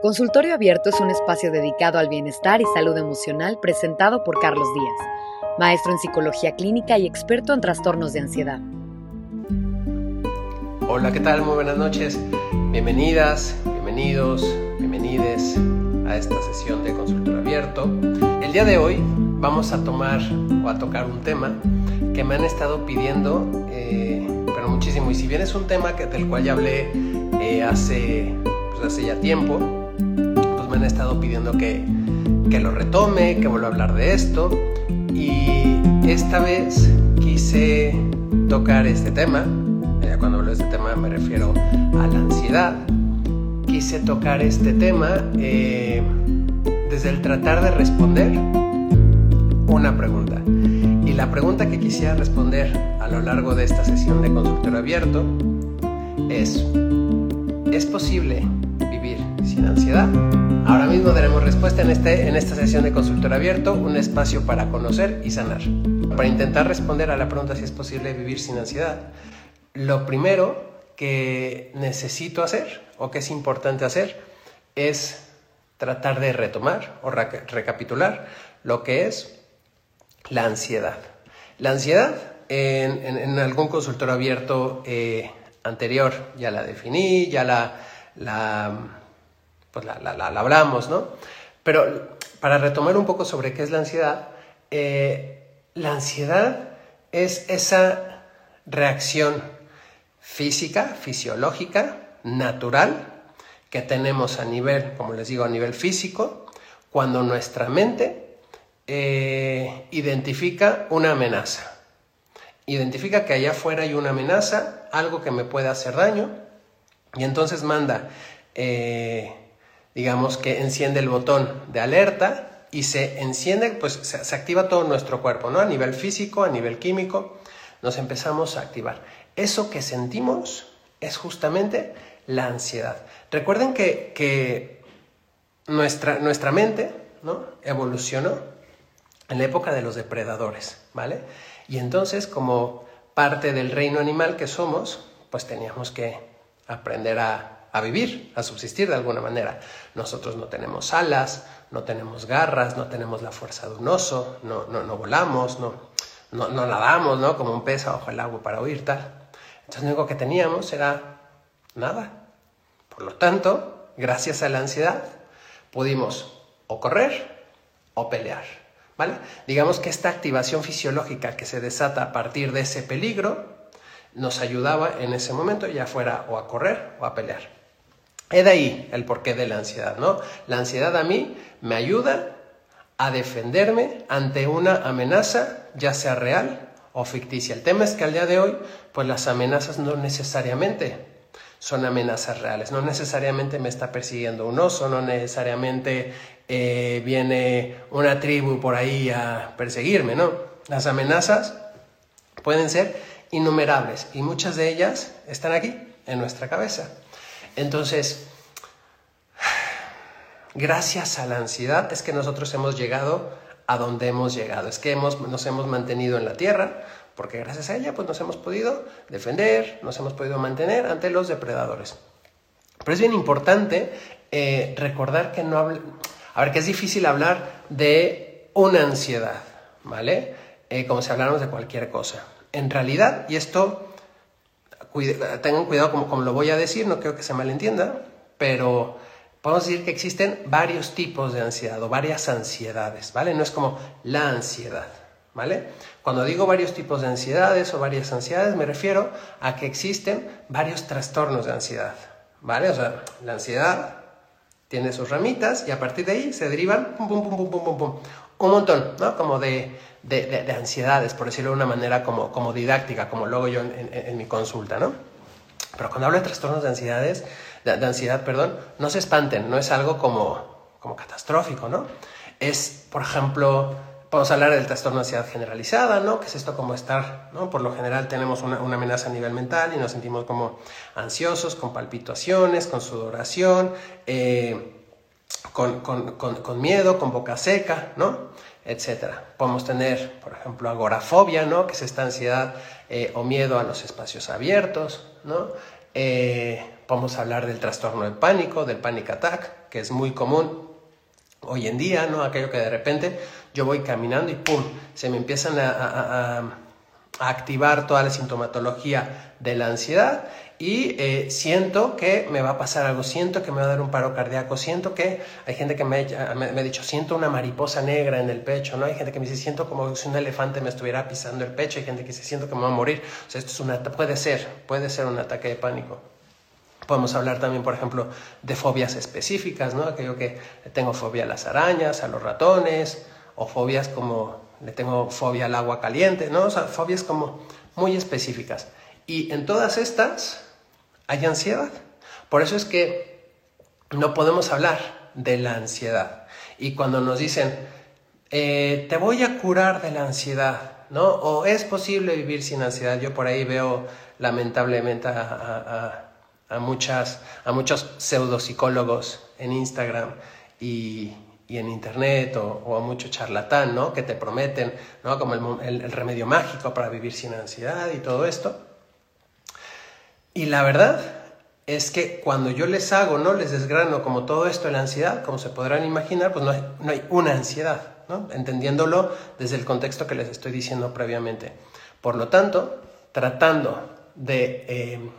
Consultorio Abierto es un espacio dedicado al bienestar y salud emocional presentado por Carlos Díaz, maestro en psicología clínica y experto en trastornos de ansiedad. Hola, ¿qué tal? Muy buenas noches. Bienvenidas, bienvenidos, bienvenides a esta sesión de Consultorio Abierto. El día de hoy vamos a tomar o a tocar un tema que me han estado pidiendo, eh, pero muchísimo. Y si bien es un tema que, del cual ya hablé eh, hace, pues hace ya tiempo, han estado pidiendo que, que lo retome, que vuelva a hablar de esto. Y esta vez quise tocar este tema. cuando hablo de este tema me refiero a la ansiedad. Quise tocar este tema eh, desde el tratar de responder una pregunta. Y la pregunta que quisiera responder a lo largo de esta sesión de consultorio abierto es, ¿es posible vivir sin ansiedad? Mismo daremos respuesta en, este, en esta sesión de consultorio abierto, un espacio para conocer y sanar. Para intentar responder a la pregunta si es posible vivir sin ansiedad, lo primero que necesito hacer o que es importante hacer es tratar de retomar o recapitular lo que es la ansiedad. La ansiedad, en, algún consultorio abierto eh, anterior ya la definí, ya la, la, pues la, hablamos, ¿no? Pero para retomar un poco sobre qué es la ansiedad, eh, la ansiedad es esa reacción física, fisiológica, natural, que tenemos a nivel, como les digo, a nivel físico, cuando nuestra mente eh, identifica una amenaza. Identifica que allá afuera hay una amenaza, algo que me puede hacer daño, y entonces manda, eh, digamos que enciende el botón de alerta y se enciende, pues se, activa todo nuestro cuerpo, ¿no? A nivel físico, a nivel químico, nos empezamos a activar. Eso que sentimos es justamente la ansiedad. Recuerden que, que nuestra, nuestra mente ¿no? evolucionó en la época de los depredadores, ¿vale? Y entonces, como parte del reino animal que somos, pues teníamos que aprender a, vivir, a subsistir de alguna manera. Nosotros no tenemos alas, no tenemos garras, no tenemos la fuerza de un oso, no, no, volamos, no, no, nadamos, ¿no? Como un pez bajo el agua para huir, tal. Entonces, lo único que teníamos era nada. Por lo tanto, gracias a la ansiedad, pudimos o correr o pelear. Digamos que esta activación fisiológica que se desata a partir de ese peligro nos ayudaba en ese momento ya fuera o a correr o a pelear. He de ahí el porqué de la ansiedad, ¿no? La ansiedad a mí me ayuda a defenderme ante una amenaza, ya sea real o ficticia. El tema es que al día de hoy, pues las amenazas no necesariamente son amenazas reales. No necesariamente me está persiguiendo un oso, no necesariamente eh, viene una tribu por ahí a perseguirme, ¿no? Las amenazas pueden ser innumerables y muchas de ellas están aquí, en nuestra cabeza. Entonces, gracias a la ansiedad es que nosotros hemos llegado a donde hemos llegado, es que hemos, nos hemos mantenido en la tierra, porque gracias a ella pues nos hemos podido defender, nos hemos podido mantener ante los depredadores. Pero es bien importante eh, recordar que no, a ver, que es difícil hablar de una ansiedad, ¿vale? Eh, como si habláramos de cualquier cosa. En realidad, y esto, tengan cuidado como, como lo voy a decir, no creo que se malentienda, pero podemos decir que existen varios tipos de ansiedad o varias ansiedades, ¿vale? No es como la ansiedad, ¿vale? Cuando digo varios tipos de ansiedades o varias ansiedades, me refiero a que existen varios trastornos de ansiedad, ¿vale? O sea, la ansiedad tiene sus ramitas y a partir de ahí se derivan pum, pum, pum, pum, pum, pum, pum. Un montón, ¿no? Como de, de, de, ansiedades, por decirlo de una manera como, como didáctica, como luego yo en, en, mi consulta, ¿no? Pero cuando hablo de trastornos de ansiedades, de, ansiedad, perdón, no se espanten, no es algo como, como catastrófico, ¿no? Es, por ejemplo, Podemos hablar del trastorno de ansiedad generalizada, ¿no? Que es esto como estar, ¿no? Por lo general tenemos una, amenaza a nivel mental y nos sentimos como ansiosos, con palpitaciones, con sudoración, eh, con, miedo, con boca seca, ¿no? Etcétera. Podemos tener, por ejemplo, agorafobia, ¿no? Que es esta ansiedad eh, o miedo a los espacios abiertos, ¿no? Eh, Podemos hablar del trastorno de pánico, del panic attack, que es muy común hoy en día, ¿no? Aquello que de repente yo voy caminando y ¡pum! Se me empiezan a, activar toda la sintomatología de la ansiedad y eh, siento que me va a pasar algo, siento que me va a dar un paro cardíaco, siento que hay gente que me, ha dicho, siento una mariposa negra en el pecho, ¿no? Hay gente que me dice, siento como si un elefante me estuviera pisando el pecho, hay gente que dice, siento que me va a morir. O sea, esto es una, puede ser, puede ser un ataque de pánico. Podemos hablar también, por ejemplo, de fobias específicas, ¿no? Aquello que tengo fobia a las arañas, a los ratones, o fobias como le tengo fobia al agua caliente, ¿no? O sea, fobias como muy específicas. Y en todas estas hay ansiedad. Por eso es que no podemos hablar de la ansiedad. Y cuando nos dicen, eh, te voy a curar de la ansiedad, ¿no? O es posible vivir sin ansiedad. Yo por ahí veo lamentablemente a a, muchas, a muchos pseudopsicólogos en Instagram y, en internet o, a mucho charlatán, ¿no? Que te prometen, ¿no? Como el, remedio mágico para vivir sin ansiedad y todo esto. Y la verdad es que cuando yo les hago, ¿no? Les desgrano como todo esto la ansiedad, como se podrán imaginar, pues no hay, no hay una ansiedad, ¿no? Entendiéndolo desde el contexto que les estoy diciendo previamente. Por lo tanto, tratando de... Eh,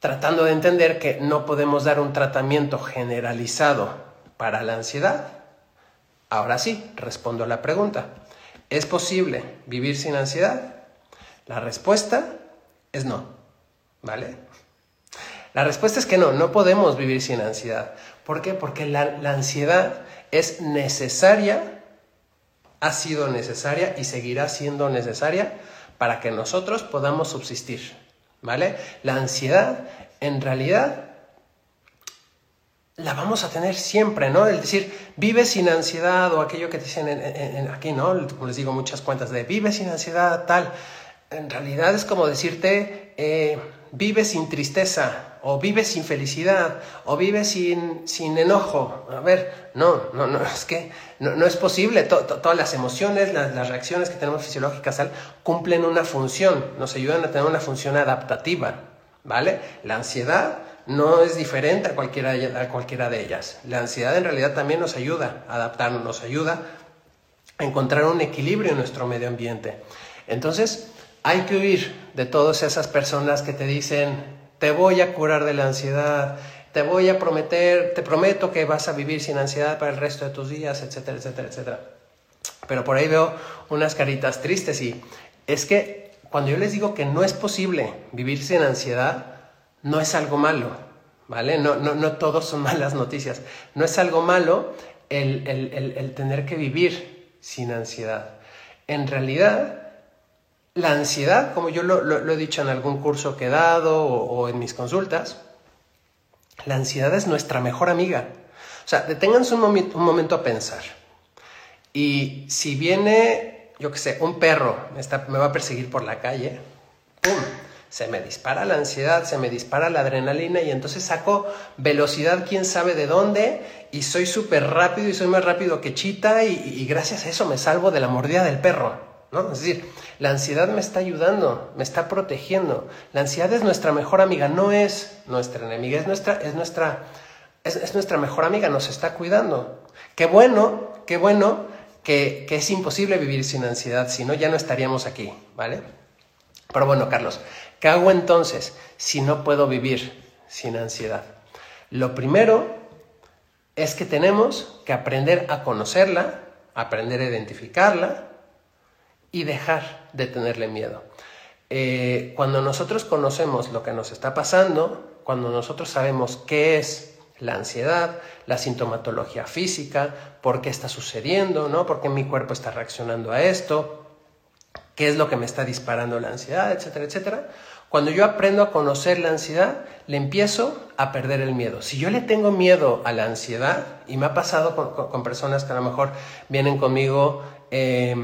tratando de entender que no podemos dar un tratamiento generalizado para la ansiedad. Ahora sí, respondo a la pregunta. ¿Es posible vivir sin ansiedad? La respuesta es no, ¿vale? La respuesta es que no, no podemos vivir sin ansiedad. ¿Por qué? Porque la, la ansiedad es necesaria, ha sido necesaria y seguirá siendo necesaria para que nosotros podamos subsistir. ¿vale? La ansiedad, en realidad, la vamos a tener siempre, ¿no? El decir, vive sin ansiedad o aquello que dicen en, aquí, ¿no? Como les digo, muchas cuentas de vive sin ansiedad, tal. En realidad es como decirte, eh, vive sin tristeza, o vive sin felicidad, o vive sin, sin enojo. A ver, no, no, no, es que no, es posible. todas las emociones, las, las, reacciones que tenemos fisiológicas cumplen una función, nos ayudan a tener una función adaptativa, ¿vale? La ansiedad no es diferente a cualquiera, a cualquiera de ellas. La ansiedad en realidad también nos ayuda a adaptarnos, nos ayuda a encontrar un equilibrio en nuestro medio ambiente. Entonces, hay que huir de todas esas personas que te dicen, te voy a curar de la ansiedad, te voy a prometer, te prometo que vas a vivir sin ansiedad para el resto de tus días, etcétera, etcétera, etcétera. Pero por ahí veo unas caritas tristes y es que cuando yo les digo que no es posible vivir sin ansiedad, no es algo malo, ¿vale? No, no, no todos son malas noticias. No es algo malo el, el, el tener que vivir sin ansiedad. En realidad, la ansiedad, como yo lo, he dicho en algún curso que he dado o, en mis consultas, la ansiedad es nuestra mejor amiga. O sea, deténganse un, momento a pensar. Y si viene, yo qué sé, un perro me, me va a perseguir por la calle, ¡pum! Se me dispara la ansiedad, se me dispara la adrenalina y entonces saco velocidad quién sabe de dónde y soy súper rápido y soy más rápido que Chita y gracias a eso me salvo de la mordida del perro. ¿no? Es decir, la ansiedad me está ayudando, me está protegiendo. La ansiedad es nuestra mejor amiga, no es nuestra enemiga, es nuestra, es nuestra, es, nuestra mejor amiga, nos está cuidando. Qué bueno, qué bueno que, que es imposible vivir sin ansiedad, si no ya no estaríamos aquí, ¿vale? Pero bueno, Carlos, ¿qué hago entonces si no puedo vivir sin ansiedad? Lo primero es que tenemos que aprender a conocerla, aprender a identificarla, y dejar de tenerle miedo. Eh, cuando nosotros conocemos lo que nos está pasando, cuando nosotros sabemos qué es la ansiedad, la sintomatología física, por qué está sucediendo, ¿no? por qué mi cuerpo está reaccionando a esto, qué es lo que me está disparando la ansiedad, etcétera, etcétera. Cuando yo aprendo a conocer la ansiedad, le empiezo a perder el miedo. Si yo le tengo miedo a la ansiedad, y me ha pasado con, personas que a lo mejor vienen conmigo, eh,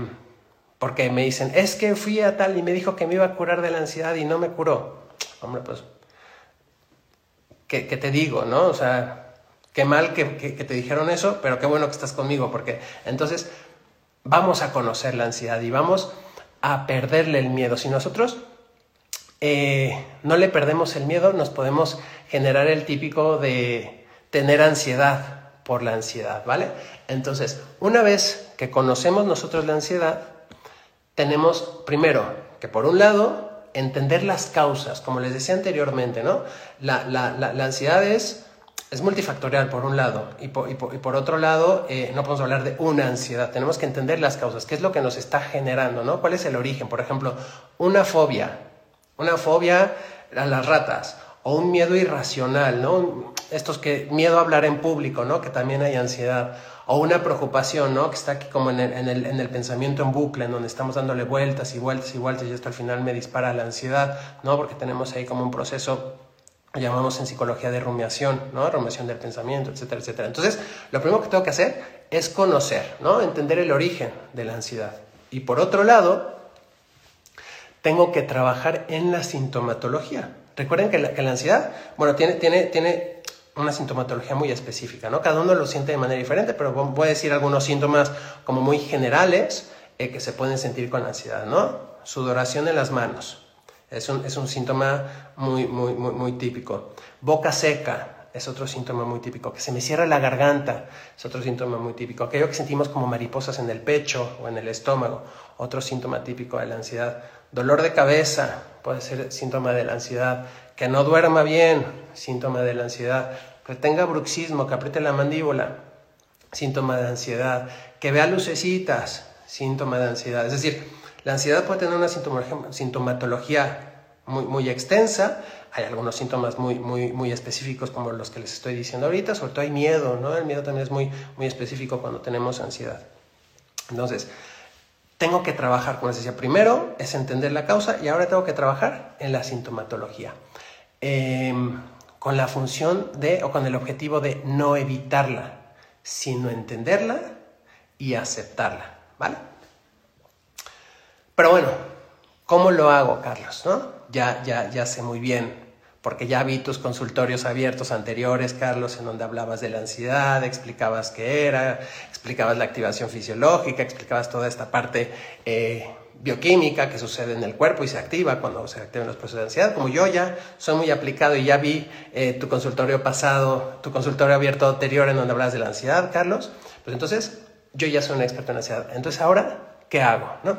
porque me dicen, es que fui a tal y me dijo que me iba a curar de la ansiedad y no me curó. Hombre, pues, ¿qué, te digo, no? O sea, qué mal que, te dijeron eso, pero qué bueno que estás conmigo, porque entonces vamos a conocer la ansiedad y vamos a perderle el miedo. Si nosotros eh, no le perdemos el miedo, nos podemos generar el típico de tener ansiedad por la ansiedad, ¿vale? Entonces, una vez que conocemos nosotros la ansiedad, tenemos primero que por un lado entender las causas, como les decía anteriormente, ¿no? La, ansiedad es, es, multifactorial por un lado y por, otro lado eh, no podemos hablar de una ansiedad, tenemos que entender las causas, qué es lo que nos está generando, ¿no? ¿Cuál es el origen? Por ejemplo, una fobia, una fobia a las ratas o un miedo irracional, ¿no? Estos que miedo a hablar en público, ¿no? Que también hay ansiedad o una preocupación, ¿no? Que está aquí como en el, en, el, en el, pensamiento en bucle, en donde estamos dándole vueltas y vueltas y vueltas y esto al final me dispara la ansiedad, ¿no? Porque tenemos ahí como un proceso llamamos en psicología de rumiación, ¿no? Rumiación del pensamiento, etcétera, etcétera. Entonces, lo primero que tengo que hacer es conocer, ¿no? Entender el origen de la ansiedad. Y por otro lado, tengo que trabajar en la sintomatología. Recuerden que la, que la ansiedad, bueno, tiene, tiene, tiene una sintomatología muy específica, ¿no? Cada uno lo siente de manera diferente, pero voy a decir algunos síntomas como muy generales eh, que se pueden sentir con ansiedad, ¿no? Sudoración en las manos, es un, es un síntoma muy, muy, muy, muy típico. Boca seca, es otro síntoma muy típico. Que se me cierra la garganta es otro síntoma muy típico. Aquello que sentimos como mariposas en el pecho o en el estómago, otro síntoma típico de la ansiedad. Dolor de cabeza puede ser síntoma de la ansiedad que no duerma bien, síntoma de la ansiedad, que tenga bruxismo, que apriete la mandíbula, síntoma de ansiedad, que vea lucecitas, síntoma de ansiedad. Es decir, la ansiedad puede tener una sintomatología muy, muy extensa, hay algunos síntomas muy, muy, muy específicos como los que les estoy diciendo ahorita, sobre todo hay miedo, ¿no? El miedo también es muy, muy específico cuando tenemos ansiedad. Entonces, tengo que trabajar, como les decía, primero es entender la causa y ahora tengo que trabajar en la sintomatología. Em, con la función de, o con el objetivo de no evitarla, sino entenderla y aceptarla, ¿vale? Pero bueno, ¿cómo lo hago, Carlos? ¿No? Ya, ya, ya sé muy bien, porque ya vi tus consultorios abiertos anteriores, Carlos, en donde hablabas de la ansiedad, explicabas qué era, explicabas la activación fisiológica, explicabas toda esta parte eh, bioquímica que sucede en el cuerpo y se activa cuando se activan los procesos de ansiedad. Como yo ya soy muy aplicado y ya vi eh, tu consultorio pasado, tu consultorio abierto anterior en donde hablas de la ansiedad, Carlos, pues entonces yo ya soy un experto en ansiedad. Entonces ahora, ¿qué hago? ¿No?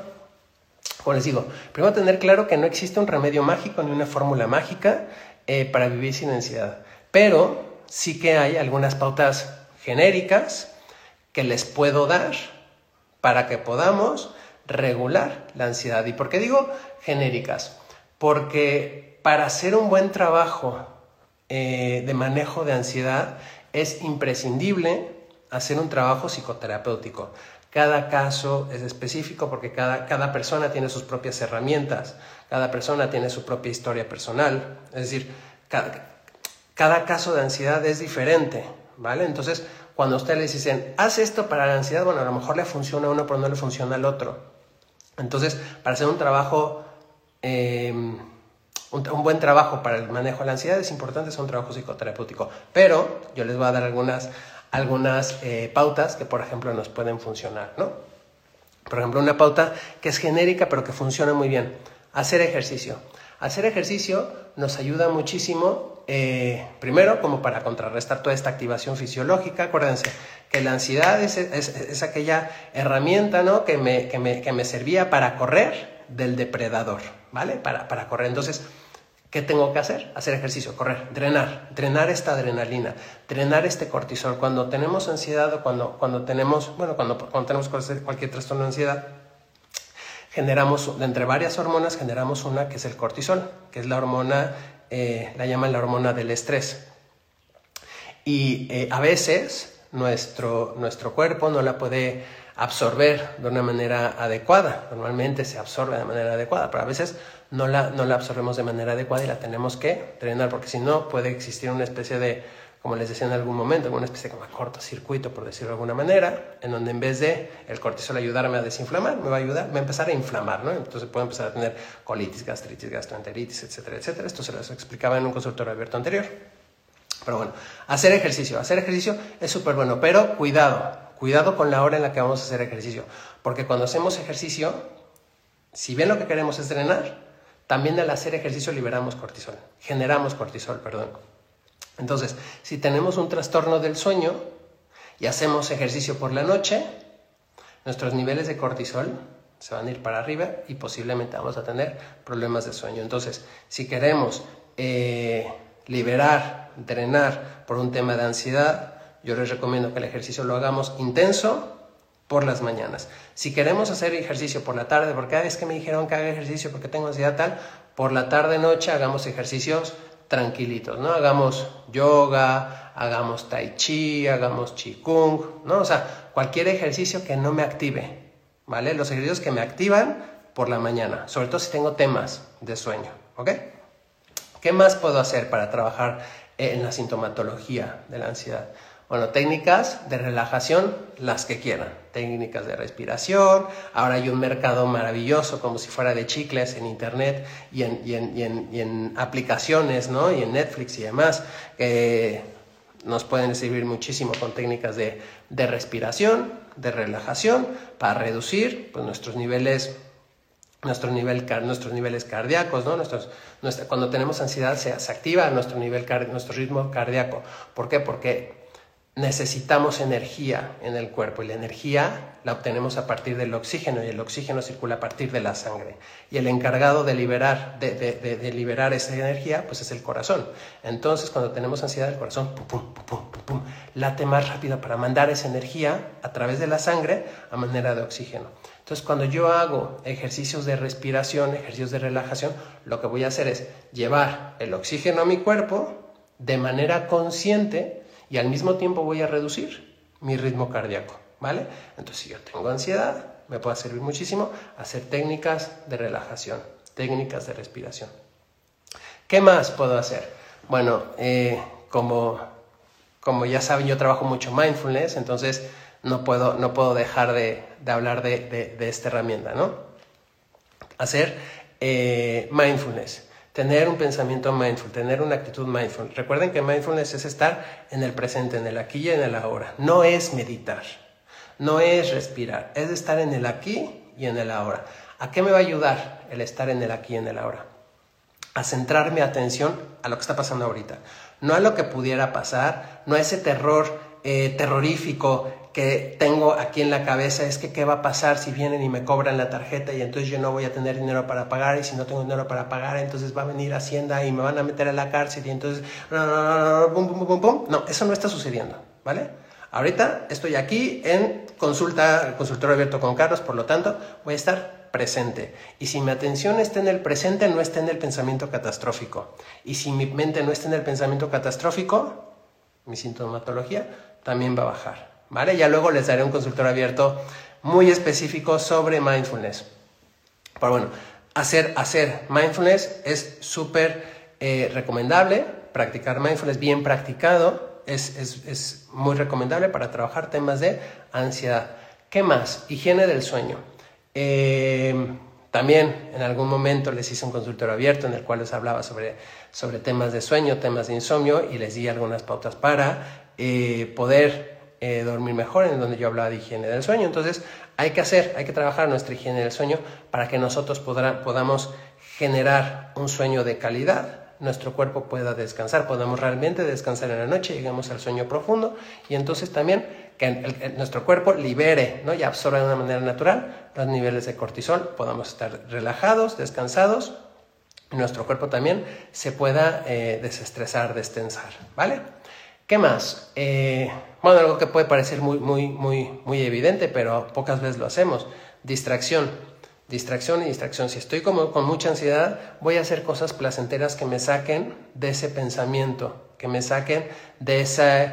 Como les digo, primero tener claro que no existe un remedio mágico ni una fórmula mágica eh, para vivir sin ansiedad, pero sí que hay algunas pautas genéricas que les puedo dar para que podamos regular la ansiedad. ¿Y por qué digo genéricas? Porque para hacer un buen trabajo eh, de manejo de ansiedad es imprescindible hacer un trabajo psicoterapéutico. Cada caso es específico porque cada, cada persona tiene sus propias herramientas, cada persona tiene su propia historia personal. Es decir, cada, cada caso de ansiedad es diferente, ¿vale? Entonces, cuando ustedes les dicen, haz esto para la ansiedad, bueno, a lo mejor le funciona a uno, pero no le funciona al otro. Entonces, para hacer un trabajo, eh, un, buen trabajo para el manejo de la ansiedad es importante hacer un trabajo psicoterapéutico. Pero yo les voy a dar algunas, algunas eh, pautas que, por ejemplo, nos pueden funcionar, ¿no? Por ejemplo, una pauta que es genérica pero que funciona muy bien. Hacer ejercicio. Hacer ejercicio nos ayuda muchísimo, eh, primero como para contrarrestar toda esta activación fisiológica. Acuérdense, que la ansiedad es, es, aquella herramienta ¿no? que, me, que, me, que, me, servía para correr del depredador, ¿vale? Para, para correr. Entonces, ¿qué tengo que hacer? Hacer ejercicio, correr, drenar, drenar esta adrenalina, drenar este cortisol. Cuando tenemos ansiedad o cuando, cuando tenemos, bueno, cuando, cuando tenemos cualquier trastorno de ansiedad, generamos, entre varias hormonas, generamos una que es el cortisol, que es la hormona, eh, la llaman la hormona del estrés. Y eh, a veces nuestro, nuestro cuerpo no la puede absorber de una manera adecuada. Normalmente se absorbe de manera adecuada, pero a veces no la, no la absorbemos de manera adecuada y la tenemos que drenar, porque si no puede existir una especie de, como les decía en algún momento, una especie de como cortocircuito, por decirlo de alguna manera, en donde en vez de el cortisol ayudarme a desinflamar, me va a ayudar, va a empezar a inflamar, ¿no? Entonces puedo empezar a tener colitis, gastritis, gastroenteritis, etcétera, etcétera. Esto se lo explicaba en un consultorio abierto anterior. Pero bueno, hacer ejercicio. Hacer ejercicio es súper bueno, pero cuidado, cuidado con la hora en la que vamos a hacer ejercicio. Porque cuando hacemos ejercicio, si bien lo que queremos es drenar, también al hacer ejercicio liberamos cortisol, generamos cortisol, perdón. Entonces, si tenemos un trastorno del sueño y hacemos ejercicio por la noche, nuestros niveles de cortisol se van a ir para arriba y posiblemente vamos a tener problemas de sueño. Entonces, si queremos eh, liberar, drenar por un tema de ansiedad, yo les recomiendo que el ejercicio lo hagamos intenso por las mañanas. Si queremos hacer ejercicio por la tarde, porque cada vez que me dijeron que haga ejercicio porque tengo ansiedad tal, por la tarde noche hagamos ejercicios tranquilitos, ¿no? Hagamos yoga, hagamos tai chi, hagamos qigong, ¿no? O sea, cualquier ejercicio que no me active, ¿vale? Los ejercicios que me activan por la mañana, sobre todo si tengo temas de sueño, ¿ok? ¿Qué más puedo hacer para trabajar en la sintomatología de la ansiedad? Bueno, técnicas de relajación, las que quieran. Técnicas de respiración. Ahora hay un mercado maravilloso, como si fuera de chicles en internet y en, y en, y en, aplicaciones, ¿no? Y en Netflix y demás, que nos pueden servir muchísimo con técnicas de, de respiración, de relajación, para reducir pues, nuestros niveles nuestro nivel, nuestros niveles cardíacos, ¿no? Nuestros, cuando tenemos ansiedad se, se activa nuestro, nivel, nuestro ritmo cardíaco. ¿Por qué? Porque necesitamos energía en el cuerpo y la energía la obtenemos a partir del oxígeno y el oxígeno circula a partir de la sangre. Y el encargado de liberar, de, liberar esa energía pues es el corazón. Entonces cuando tenemos ansiedad el corazón pum, pum, pum, late más rápido para mandar esa energía a través de la sangre a manera de oxígeno. Entonces cuando yo hago ejercicios de respiración, ejercicios de relajación, lo que voy a hacer es llevar el oxígeno a mi cuerpo de manera consciente y al mismo tiempo voy a reducir mi ritmo cardíaco, ¿vale? Entonces, si yo tengo ansiedad, me puede servir muchísimo hacer técnicas de relajación, técnicas de respiración. ¿Qué más puedo hacer? Bueno, eh, como, como ya saben, yo trabajo mucho mindfulness, entonces no puedo, no puedo dejar de, hablar de, esta herramienta, ¿no? Hacer eh, mindfulness tener un pensamiento mindful, tener una actitud mindful. Recuerden que mindfulness es estar en el presente, en el aquí y en el ahora. No es meditar, no es respirar, es estar en el aquí y en el ahora. ¿A qué me va a ayudar el estar en el aquí y en el ahora? A centrar mi atención a lo que está pasando ahorita, no a lo que pudiera pasar, no a ese terror eh, terrorífico que tengo aquí en la cabeza es que qué va a pasar si vienen y me cobran la tarjeta y entonces yo no voy a tener dinero para pagar y si no tengo dinero para pagar entonces va a venir Hacienda y me van a meter a la cárcel y entonces no, eso no está sucediendo, ¿vale? Ahorita estoy aquí en consulta, consultorio abierto con Carlos, por lo tanto voy a estar presente. Y si mi atención está en el presente, no está en el pensamiento catastrófico. Y si mi mente no está en el pensamiento catastrófico, mi sintomatología también va a bajar. ¿Vale? Ya luego les daré un consultor abierto muy específico sobre mindfulness. Pero bueno, hacer, hacer mindfulness es súper eh, recomendable, practicar mindfulness bien practicado es, es, es, muy recomendable para trabajar temas de ansiedad. ¿Qué más? Higiene del sueño. Eh, también en algún momento les hice un consultorio abierto en el cual les hablaba sobre, sobre temas de sueño, temas de insomnio y les di algunas pautas para eh, poder eh, dormir mejor, en donde yo hablaba de higiene del sueño. Entonces, hay que hacer, hay que trabajar nuestra higiene del sueño para que nosotros podamos generar un sueño de calidad, nuestro cuerpo pueda descansar, podamos realmente descansar en la noche, lleguemos al sueño profundo y entonces también que nuestro cuerpo libere ¿no? y absorba de una manera natural los niveles de cortisol, podamos estar relajados, descansados, nuestro cuerpo también se pueda eh, desestresar, destensar, ¿vale? ¿Qué más? Eh, bueno, algo que puede parecer muy, muy, muy, muy evidente, pero pocas veces lo hacemos. Distracción. Distracción y distracción. Si estoy como, con mucha ansiedad, voy a hacer cosas placenteras que me saquen de ese pensamiento, que me saquen de ese,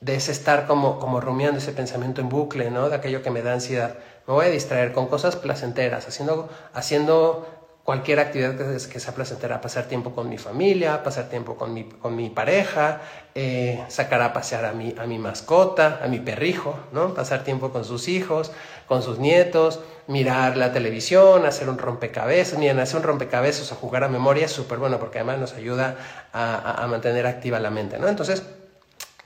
de ese estar como, como rumiando ese pensamiento en bucle, ¿no? De aquello que me da ansiedad. Me voy a distraer con cosas placenteras, haciendo, haciendo cualquier actividad que, sea placentera, pasar tiempo con mi familia, pasar tiempo con mi, con mi pareja, eh, sacar a pasear a mi, a mi mascota, a mi perrijo, ¿no? pasar tiempo con sus hijos, con sus nietos, mirar la televisión, hacer un rompecabezas, miren, hacer un rompecabezas o jugar a memoria es súper bueno porque además nos ayuda a, a, mantener activa la mente, ¿no? Entonces,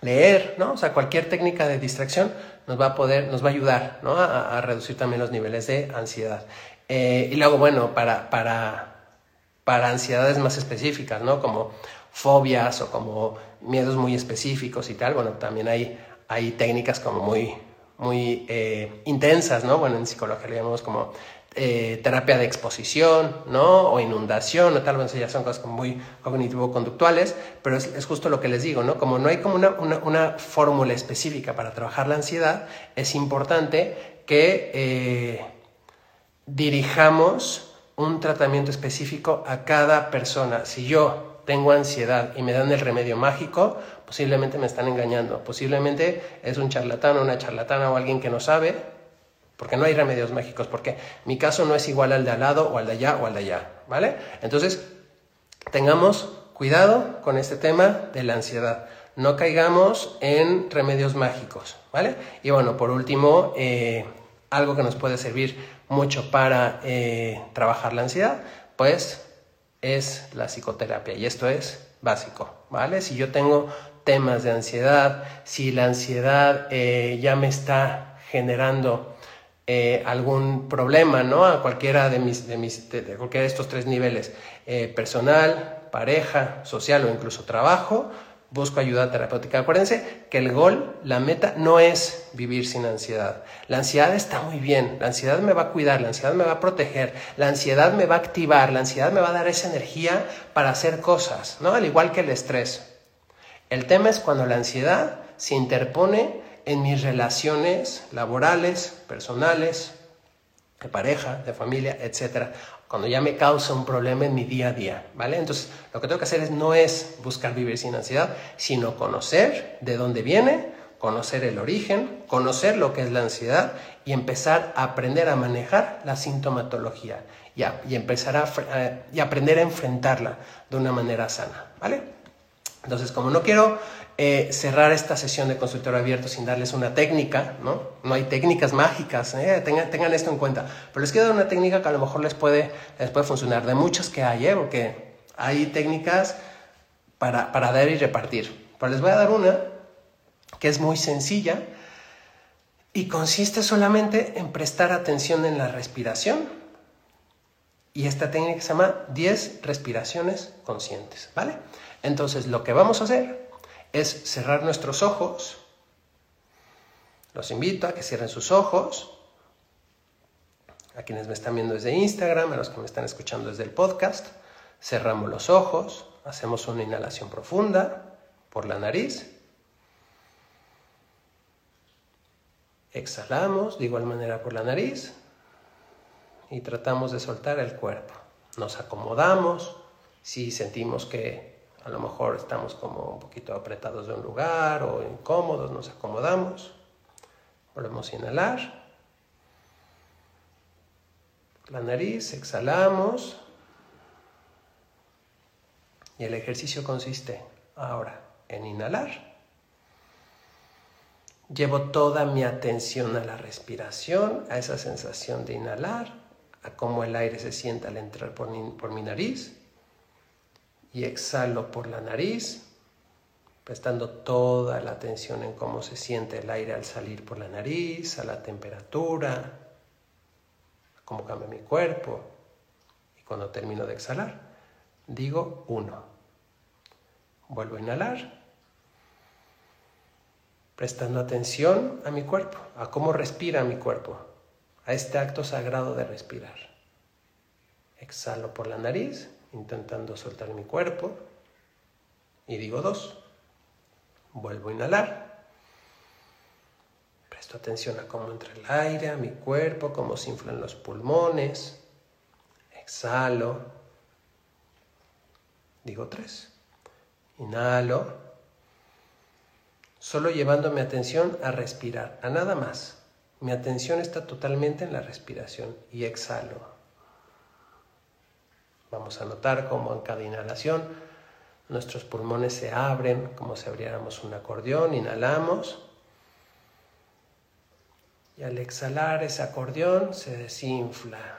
leer, ¿no? O sea, cualquier técnica de distracción nos va a poder, nos va a ayudar, ¿no? A, a reducir también los niveles de ansiedad. Eh, y luego, bueno, para, para, para ansiedades más específicas, ¿no? Como fobias o como miedos muy específicos y tal. Bueno, también hay, hay técnicas como muy, muy eh, intensas, ¿no? Bueno, en psicología le llamamos como eh, terapia de exposición, ¿no? O inundación, o tal vez ya son cosas como muy cognitivo-conductuales, pero es, justo lo que les digo, ¿no? Como no hay como una, una, fórmula específica para trabajar la ansiedad, es importante que dirijamos un tratamiento específico a cada persona. Si yo tengo ansiedad y me dan el remedio mágico, posiblemente me están engañando, posiblemente es un charlatán o una charlatana o alguien que no sabe, porque no hay remedios mágicos, porque mi caso no es igual al de al lado o al de allá o al de allá, ¿vale? Entonces, tengamos cuidado con este tema de la ansiedad, no caigamos en remedios mágicos, ¿vale? Y bueno, por último, eh, algo que nos puede servir mucho para eh, trabajar la ansiedad, pues es la psicoterapia y esto es básico, ¿vale? Si yo tengo temas de ansiedad, si la ansiedad eh, ya me está generando eh, algún problema, ¿no? A cualquiera de mis, de mis, de, cualquiera de estos tres niveles, personal, pareja, social o incluso trabajo, busco ayuda terapéutica. Acuérdense que el gol, la meta, no es vivir sin ansiedad. La ansiedad está muy bien, la ansiedad me va a cuidar, la ansiedad me va a proteger, la ansiedad me va a activar, la ansiedad me va a dar esa energía para hacer cosas, ¿no? Al igual que el estrés. El tema es cuando la ansiedad se interpone en mis relaciones laborales, personales, de pareja, de familia, etc. Cuando ya me causa un problema en mi día a día, ¿vale? Entonces, lo que tengo que hacer es, no es buscar vivir sin ansiedad, sino conocer de dónde viene, conocer el origen, conocer lo que es la ansiedad y empezar a aprender a manejar la sintomatología y, empezar a, y aprender a enfrentarla de una manera sana, ¿vale? Entonces, como no quiero eh, cerrar esta sesión de consultorio abierto sin darles una técnica, ¿no? No hay técnicas mágicas, ¿eh? tengan, esto en cuenta. Pero les quiero dar una técnica que a lo mejor les puede, les puede funcionar, de muchas que hay, ¿eh? porque hay técnicas para, para dar y repartir. Pero les voy a dar una que es muy sencilla y consiste solamente en prestar atención en la respiración. Y esta técnica se llama 10 respiraciones conscientes, ¿vale? Entonces, lo que vamos a hacer es cerrar nuestros ojos. Los invito a que cierren sus ojos. A quienes me están viendo desde Instagram, a los que me están escuchando desde el podcast, cerramos los ojos, hacemos una inhalación profunda por la nariz. Exhalamos de igual manera por la nariz y tratamos de soltar el cuerpo. Nos acomodamos si sentimos que a lo mejor estamos como un poquito apretados de un lugar o incómodos, nos acomodamos. Volvemos a inhalar. La nariz, exhalamos. Y el ejercicio consiste ahora en inhalar. Llevo toda mi atención a la respiración, a esa sensación de inhalar, a cómo el aire se siente al entrar por mi, por mi nariz y exhalo por la nariz, prestando toda la atención en cómo se siente el aire al salir por la nariz, a la temperatura, cómo cambia mi cuerpo. Y cuando termino de exhalar, digo uno. Vuelvo a inhalar, prestando atención a mi cuerpo, a cómo respira mi cuerpo, a este acto sagrado de respirar. Exhalo por la nariz intentando soltar mi cuerpo. Y digo dos. Vuelvo a inhalar. Presto atención a cómo entra el aire a mi cuerpo, cómo se inflan los pulmones. Exhalo. Digo tres. Inhalo. Solo llevando mi atención a respirar, a nada más. Mi atención está totalmente en la respiración y exhalo. Vamos a notar cómo en cada inhalación nuestros pulmones se abren como si abriéramos un acordeón. Inhalamos. Y al exhalar ese acordeón se desinfla.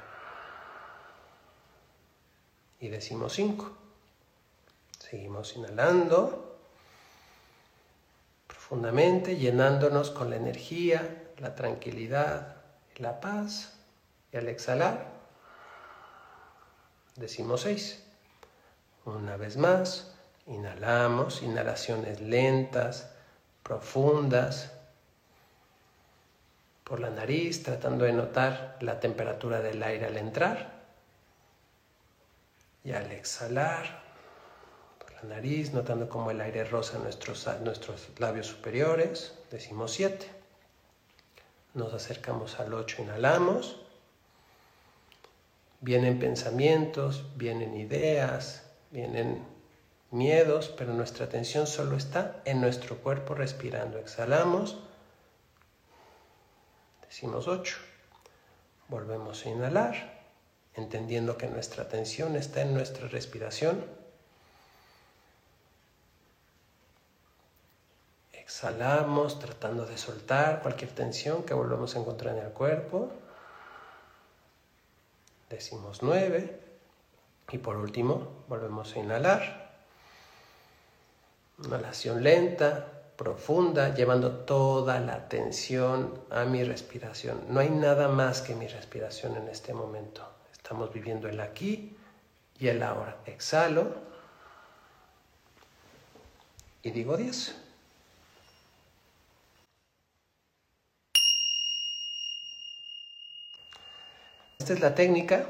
Y decimos cinco. Seguimos inhalando profundamente, llenándonos con la energía, la tranquilidad la paz. Y al exhalar Decimos seis. Una vez más, inhalamos, inhalaciones lentas, profundas, por la nariz, tratando de notar la temperatura del aire al entrar. Y al exhalar, por la nariz, notando cómo el aire roza nuestros, nuestros labios superiores. Decimos 7. Nos acercamos al 8, inhalamos. Vienen pensamientos, vienen ideas, vienen miedos, pero nuestra atención solo está en nuestro cuerpo respirando. Exhalamos. Decimos 8. Volvemos a inhalar, entendiendo que nuestra atención está en nuestra respiración. Exhalamos tratando de soltar cualquier tensión que volvemos a encontrar en el cuerpo. Decimos 9. Y por último, volvemos a inhalar. Inhalación lenta, profunda, llevando toda la atención a mi respiración. No hay nada más que mi respiración en este momento. Estamos viviendo el aquí y el ahora. Exhalo y digo 10. Esta es la técnica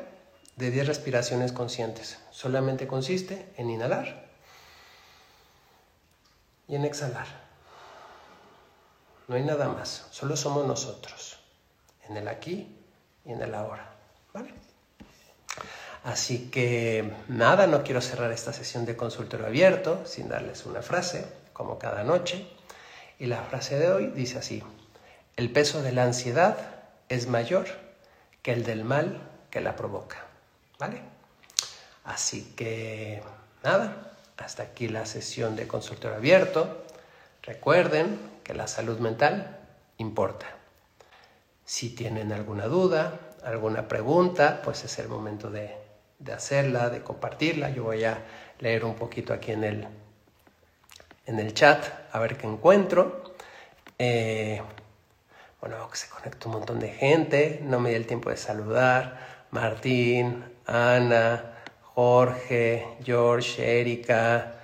de 10 respiraciones conscientes. Solamente consiste en inhalar y en exhalar. No hay nada más, solo somos nosotros, en el aquí y en el ahora. ¿Vale? Así que nada, no quiero cerrar esta sesión de consultorio abierto sin darles una frase, como cada noche. Y la frase de hoy dice así, el peso de la ansiedad es mayor que el del mal que la provoca. ¿Vale? Así que nada, hasta aquí la sesión de consultorio abierto. Recuerden que la salud mental importa. Si tienen alguna duda, alguna pregunta, pues es el momento de, hacerla, de compartirla. Yo voy a leer un poquito aquí en el, en el chat a ver qué encuentro. Eh, bueno, que se conecta un montón de gente, no me di el tiempo de saludar. Martín, Ana, Jorge, George, Erika,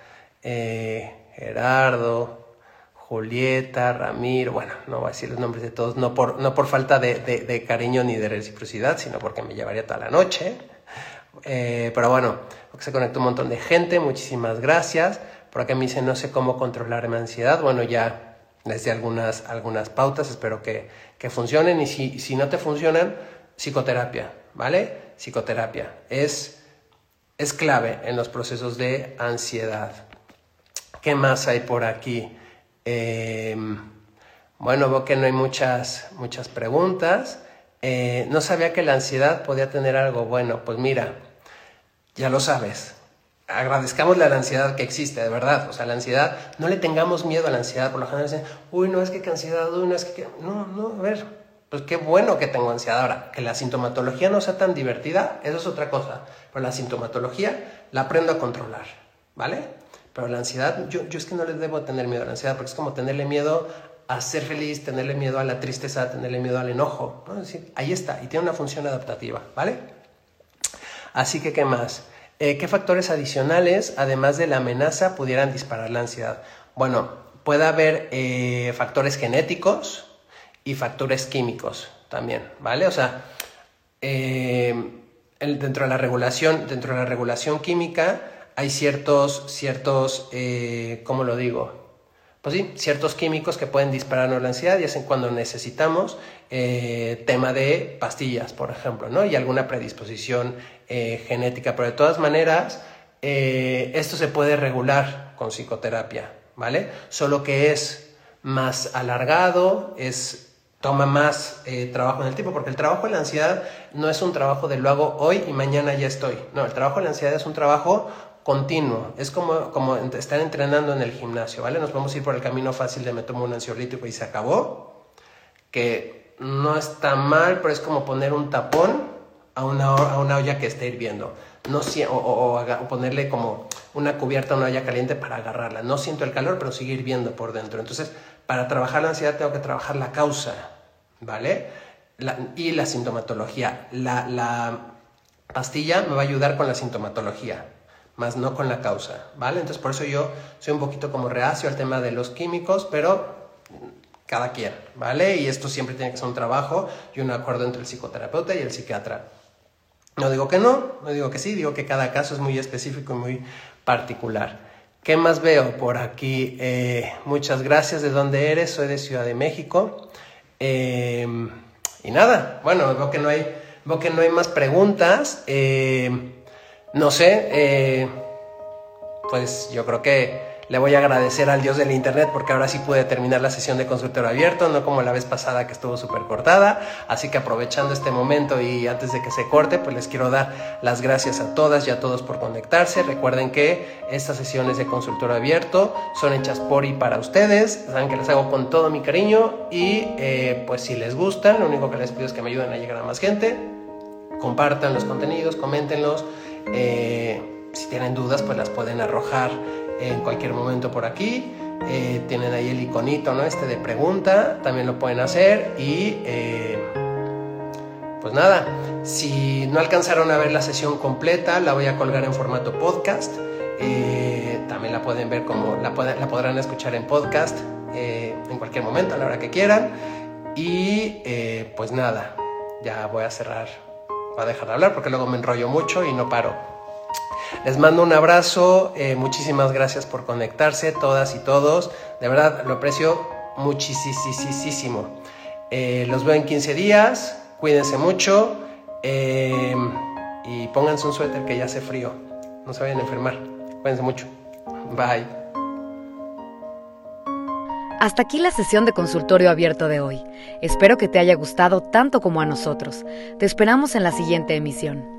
eh, Gerardo, Julieta, Ramiro, bueno, no voy a decir los nombres de todos, no por, no por falta de, cariño ni de reciprocidad, sino porque me llevaría toda la noche. Eh, pero bueno, se conectó un montón de gente, muchísimas gracias. Por acá me dice, no sé cómo controlar mi ansiedad. Bueno, ya les di algunas, algunas pautas, espero que, que funcionen. Y si, si no te funcionan, psicoterapia, ¿vale? Psicoterapia es, es clave en los procesos de ansiedad. ¿Qué más hay por aquí? Em, bueno, veo que no hay muchas, muchas preguntas. Eh, no sabía que la ansiedad podía tener algo bueno. Pues mira, ya lo sabes. Agradezcamos la ansiedad que existe, de verdad. O sea, la ansiedad, no le tengamos miedo a la ansiedad. Por lo general dicen, uy, no es que ansiedad, uy, no es que. No, no, a ver, pues qué bueno que tengo ansiedad. Ahora, que la sintomatología no sea tan divertida, eso es otra cosa. Pero la sintomatología la aprendo a controlar, ¿vale? Pero la ansiedad, yo, yo es que no le debo tener miedo a la ansiedad, porque es como tenerle miedo a ser feliz, tenerle miedo a la tristeza, tenerle miedo al enojo. ahí está, y tiene una función adaptativa, ¿vale? Así que, ¿qué más? Eh, ¿Qué factores adicionales, además de la amenaza, pudieran disparar la ansiedad? Bueno, puede haber eh, factores genéticos y factores químicos también, ¿vale? O sea, eh, dentro de la regulación, dentro de la regulación química, hay ciertos, ciertos, ¿cómo lo digo? Pues sí, ciertos químicos que pueden dispararnos la ansiedad y hacen cuando necesitamos eh, tema de pastillas, por ejemplo, ¿no? Y alguna predisposición eh, genética. Pero de todas maneras, esto se puede regular con psicoterapia, ¿vale? Solo que es más alargado, es toma más trabajo en el tiempo, porque el trabajo de la ansiedad no es un trabajo de lo hago hoy y mañana ya estoy. No, el trabajo de la ansiedad es un trabajo continuo. Es como, como estar entrenando en el gimnasio, ¿vale? Nos vamos a ir por el camino fácil de me tomo un ansiolítico y se acabó. Que no está mal, pero es como poner un tapón a una, a una olla que esté hirviendo. No, o, o, ponerle como una cubierta a una olla caliente para agarrarla. No siento el calor, pero sigue hirviendo por dentro. Entonces, para trabajar la ansiedad tengo que trabajar la causa, ¿vale? y la sintomatología. La, la pastilla me va a ayudar con la sintomatología. Más no con la causa, ¿vale? Entonces por eso yo soy un poquito como reacio al tema de los químicos, pero cada quien, ¿vale? Y esto siempre tiene que ser un trabajo y un acuerdo entre el psicoterapeuta y el psiquiatra. No digo que no, no digo que sí, digo que cada caso es muy específico y muy particular. ¿Qué más veo por aquí? Eh, muchas gracias. ¿De dónde eres? Soy de Ciudad de México. Em, y nada, bueno, veo que no hay, veo que no hay más preguntas. Em, no sé, eh, pues yo creo que le voy a agradecer al Dios del Internet porque ahora sí pude terminar la sesión de consultorio abierto, no como la vez pasada que estuvo súper cortada. Así que aprovechando este momento y antes de que se corte, pues les quiero dar las gracias a todas y a todos por conectarse. Recuerden que estas sesiones de consultorio abierto son hechas por y para ustedes. Saben que las hago con todo mi cariño y eh, pues si les gustan, lo único que les pido es que me ayuden a llegar a más gente. Compartan los contenidos, coméntenlos. Eh, si tienen dudas, pues las pueden arrojar en cualquier momento por aquí. Eh, tienen ahí el iconito, ¿no? Este de pregunta, también lo pueden hacer y eh, pues nada, si no alcanzaron a ver la sesión completa, la voy a colgar en formato podcast. También la pueden ver como la, la podrán escuchar en podcast en cualquier momento, a la hora que quieran. Y pues nada, ya voy a cerrar, voy a dejar de hablar porque luego me enrollo mucho y no paro. Les mando un abrazo, eh, muchísimas gracias por conectarse, todas y todos. De verdad, lo aprecio muchísimo. Eh, los veo en 15 días, cuídense mucho eh, y pónganse un suéter que ya hace frío. No se vayan a enfermar. Cuídense mucho. Bye. Hasta aquí la sesión de consultorio abierto de hoy. Espero que te haya gustado tanto como a nosotros. Te esperamos en la siguiente emisión.